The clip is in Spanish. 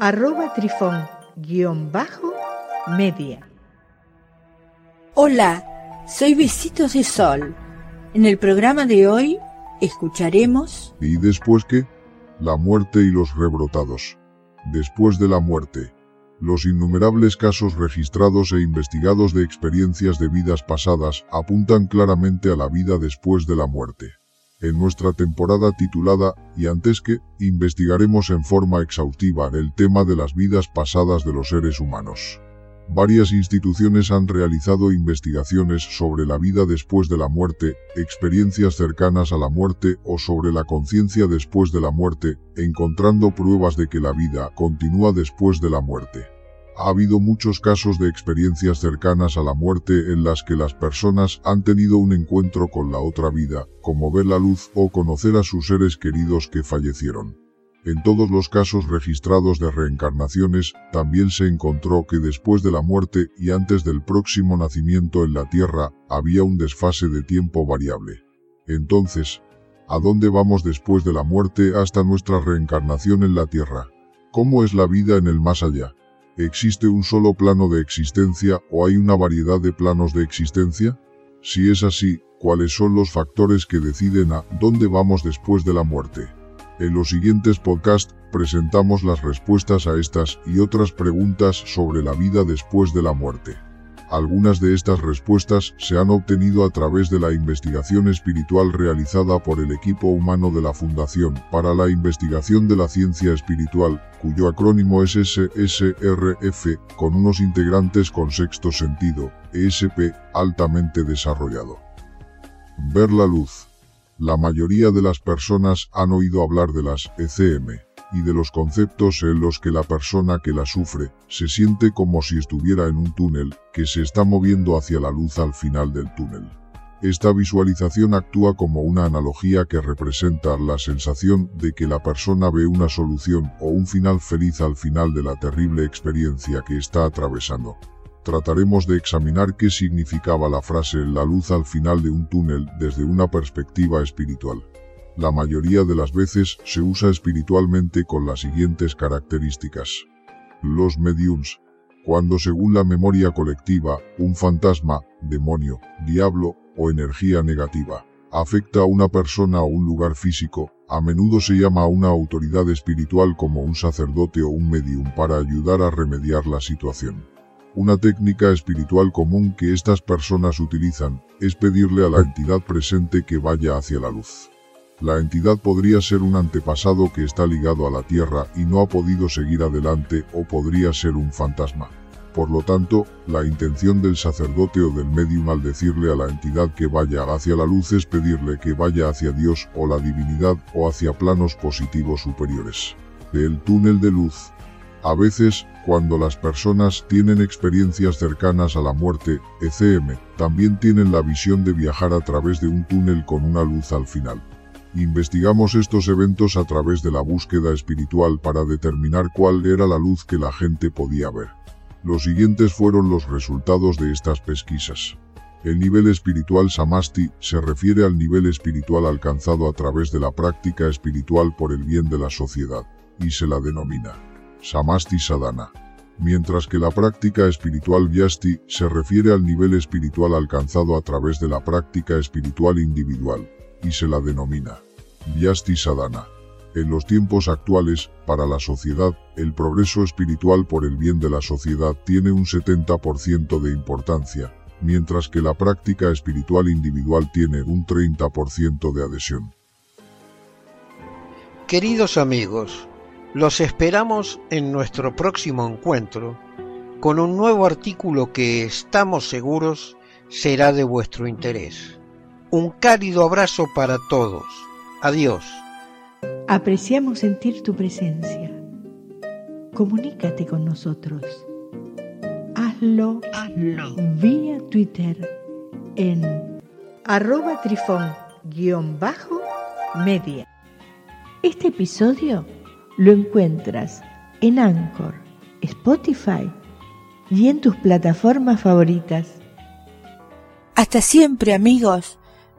arroba trifón guion bajo media. Hola, soy Besitos de Sol. En el programa de hoy escucharemos... ¿Y después qué? La muerte y los rebrotados. Después de la muerte. Los innumerables casos registrados e investigados de experiencias de vidas pasadas apuntan claramente a la vida después de la muerte en nuestra temporada titulada Y antes que, investigaremos en forma exhaustiva el tema de las vidas pasadas de los seres humanos. Varias instituciones han realizado investigaciones sobre la vida después de la muerte, experiencias cercanas a la muerte o sobre la conciencia después de la muerte, encontrando pruebas de que la vida continúa después de la muerte. Ha habido muchos casos de experiencias cercanas a la muerte en las que las personas han tenido un encuentro con la otra vida, como ver la luz o conocer a sus seres queridos que fallecieron. En todos los casos registrados de reencarnaciones, también se encontró que después de la muerte y antes del próximo nacimiento en la Tierra, había un desfase de tiempo variable. Entonces, ¿a dónde vamos después de la muerte hasta nuestra reencarnación en la Tierra? ¿Cómo es la vida en el más allá? ¿Existe un solo plano de existencia o hay una variedad de planos de existencia? Si es así, ¿cuáles son los factores que deciden a dónde vamos después de la muerte? En los siguientes podcasts presentamos las respuestas a estas y otras preguntas sobre la vida después de la muerte. Algunas de estas respuestas se han obtenido a través de la investigación espiritual realizada por el equipo humano de la Fundación para la Investigación de la Ciencia Espiritual, cuyo acrónimo es SSRF, con unos integrantes con sexto sentido, ESP, altamente desarrollado. Ver la luz. La mayoría de las personas han oído hablar de las ECM, y de los conceptos en los que la persona que la sufre se siente como si estuviera en un túnel que se está moviendo hacia la luz al final del túnel. Esta visualización actúa como una analogía que representa la sensación de que la persona ve una solución o un final feliz al final de la terrible experiencia que está atravesando. Trataremos de examinar qué significaba la frase la luz al final de un túnel desde una perspectiva espiritual la mayoría de las veces se usa espiritualmente con las siguientes características. Los mediums. Cuando según la memoria colectiva, un fantasma, demonio, diablo o energía negativa afecta a una persona o un lugar físico, a menudo se llama a una autoridad espiritual como un sacerdote o un medium para ayudar a remediar la situación. Una técnica espiritual común que estas personas utilizan es pedirle a la entidad presente que vaya hacia la luz. La entidad podría ser un antepasado que está ligado a la Tierra y no ha podido seguir adelante o podría ser un fantasma. Por lo tanto, la intención del sacerdote o del medium al decirle a la entidad que vaya hacia la luz es pedirle que vaya hacia Dios o la divinidad o hacia planos positivos superiores. El túnel de luz. A veces, cuando las personas tienen experiencias cercanas a la muerte, ECM, también tienen la visión de viajar a través de un túnel con una luz al final. Investigamos estos eventos a través de la búsqueda espiritual para determinar cuál era la luz que la gente podía ver. Los siguientes fueron los resultados de estas pesquisas. El nivel espiritual Samasti se refiere al nivel espiritual alcanzado a través de la práctica espiritual por el bien de la sociedad, y se la denomina Samasti Sadhana. Mientras que la práctica espiritual Vyasti se refiere al nivel espiritual alcanzado a través de la práctica espiritual individual, y se la denomina Vyasti Sadhana. En los tiempos actuales, para la sociedad, el progreso espiritual por el bien de la sociedad tiene un 70% de importancia, mientras que la práctica espiritual individual tiene un 30% de adhesión. Queridos amigos, los esperamos en nuestro próximo encuentro con un nuevo artículo que estamos seguros será de vuestro interés. Un cálido abrazo para todos. Adiós. Apreciamos sentir tu presencia. comunícate con nosotros. Hazlo, Hazlo. vía Twitter en arroba trifón-media. Este episodio lo encuentras en Anchor, Spotify y en tus plataformas favoritas. Hasta siempre amigos.